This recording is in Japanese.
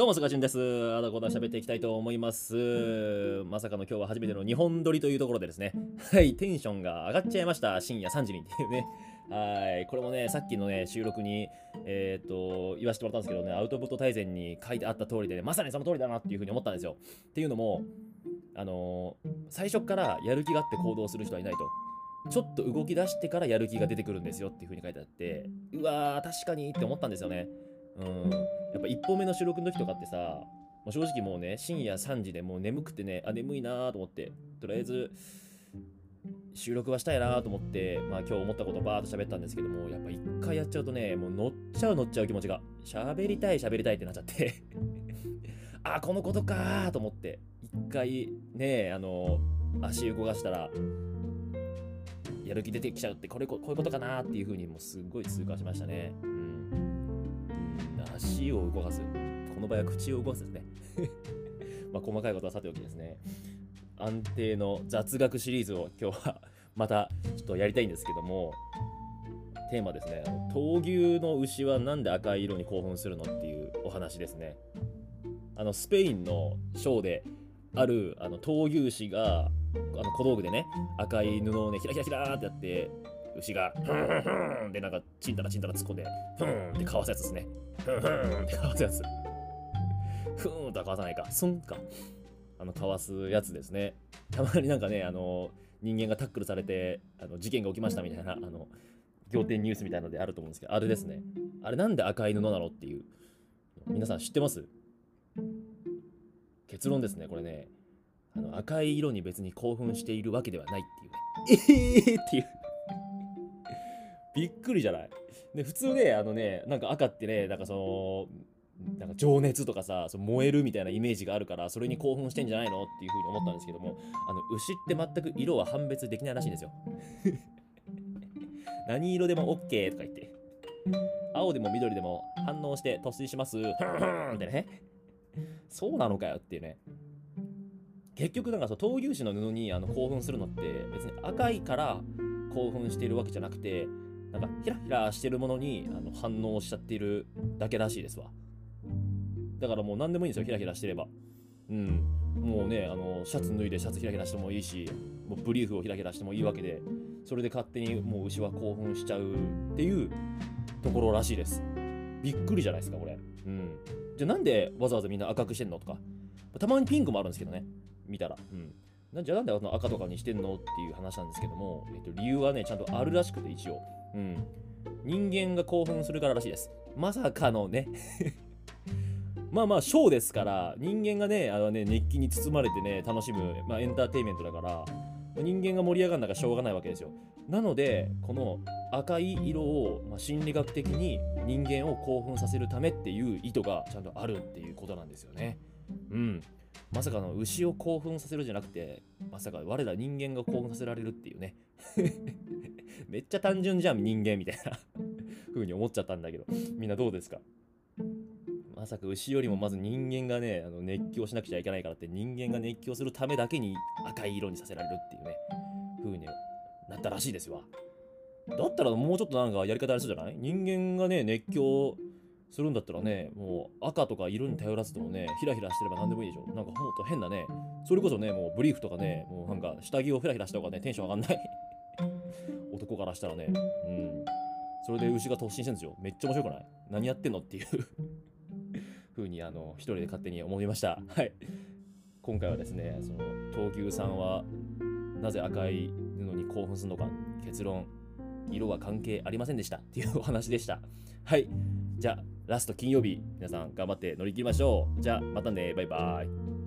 どうも、すがちんです。あだこだ喋っていきたいと思います。まさかの今日は初めての2本撮りというところでですね、はい、テンションが上がっちゃいました。深夜3時にっていうね。はい、これもね、さっきのね、収録に、えっ、と、言わせてもらったんですけどね、アウトプット大全に書いてあった通りで、ね、まさにその通りだなっていうふうに思ったんですよ。っていうのも、あのー最初からやる気があって行動する人はいないと。ちょっと動き出してからやる気が出てくるんですよっていう風に書いてあって、うわー、確かにって思ったんですよね。うん。やっぱ1本目の収録の時とかってさ、もう正直もうね、深夜3時でもう眠くてね、あ、眠いなーと思って、とりあえず、収録はしたいなーと思って、まあ今日思ったことをバーっと喋ったんですけども、やっぱ一回やっちゃうとね、もう乗っちゃう乗っちゃう気持ちが、喋りたい喋りたいってなっちゃって、あ、このことかと思って、一回ね、あの、足動かしたら、やる気出てきちゃうってこれここういうことかなっていうふうにもうすごい痛感しましたね。うん。足を動かす。この場合は口を動かすですね。ま細かいことはさておきですね。安定の雑学シリーズを今日はまたちょっとやりたいんですけども、テーマですね。闘牛の牛はなんで赤い色に興奮するのっていうお話ですね。あのスペインのショーであるあの闘牛士があの小道具でね赤い布をねひらひらひらってやって牛がふんふんふんでなんかちんたらちんたら突っ込んでふんってかわすやつですねふん。ふんってかわすやつふんとはかわさないか。すんか。あのかわすやつですね。たまになんかねあの人間がタックルされてあの事件が起きましたみたいなあの仰天ニュースみたいなのであると思うんですけどあれですね。あれなんで赤い布なのっていう。皆さん知ってます？結論ですねこれね。あの赤い色に別に興奮しているわけではないっていうね。えーっていう。びっくりじゃない？で普通ね、あのね、なんか赤ってね、なんかその、なんか情熱とかさ、その燃えるみたいなイメージがあるから、それに興奮してんじゃないの？っていうふうに思ったんですけども、あの牛って全く色は判別できないらしいんですよ。何色でも OK とか言って。青でも緑でも反応して突進します。ってね。そうなのかよっていうね。結局なんかそう闘牛士の布にあの興奮するのって別に赤いから興奮してるわけじゃなくてなんかヒラヒラしてるものにあの反応しちゃっているだけらしいですわ。だからもう何でもいいんですよヒラヒラしてれば。うん。もうねあのシャツ脱いでシャツヒラヒラしてもいいしもうブリーフをヒラヒラしてもいいわけでそれで勝手にもう牛は興奮しちゃうっていうところらしいです。びっくりじゃないですかこれ。うん。じゃあなんでわざわざみんな赤くしてんのとか。たまにピンクもあるんですけどね。見たら。うん。なんじゃあなんであの赤とかにしてんのっていう話なんですけども、えっと、理由はね、ちゃんとあるらしくて一応。うん。人間が興奮するかららしいです。まさかのね。まあまあ、ショーですから、人間がね、あのね、熱気に包まれてね、楽しむ、まあ、エンターテインメントだから、人間が盛り上がるのがしょうがないわけですよ。なので、この赤い色を、まあ、心理学的に人間を興奮させるためっていう意図がちゃんとあるっていうことなんですよね。うん。まさかの牛を興奮させるじゃなくて、まさか我ら人間が興奮させられるっていうね。めっちゃ単純じゃん、人間みたいな。風に思っちゃったんだけど、みんなどうですか？まさか牛よりもまず人間がね、あの熱狂しなくちゃいけないからって、人間が熱狂するためだけに赤い色にさせられるっていうね、風になったらしいですわ。だったらもうちょっとなんかやり方ありそうじゃない？人間がね、熱狂するんだったらね、もう赤とか色に頼らずともね、ヒラヒラしてれば何でもいいでしょ。なんかほんと変なね、それこそね、もうブリーフとかね、もうなんか下着をヒラヒラした方がね、テンション上がんない。男からしたらね、うん。それで牛が突進してるんですよ。めっちゃ面白くない？何やってんのっていう風に、あの、一人で勝手に思いました。はい。今回はですね、その、闘牛さんはなぜ赤い布に興奮するのか、結論、色は関係ありませんでしたっていうお話でした。はい。じゃあ、ラスト金曜日、皆さん頑張って乗り切りましょう。じゃあ、またね。バイバイ。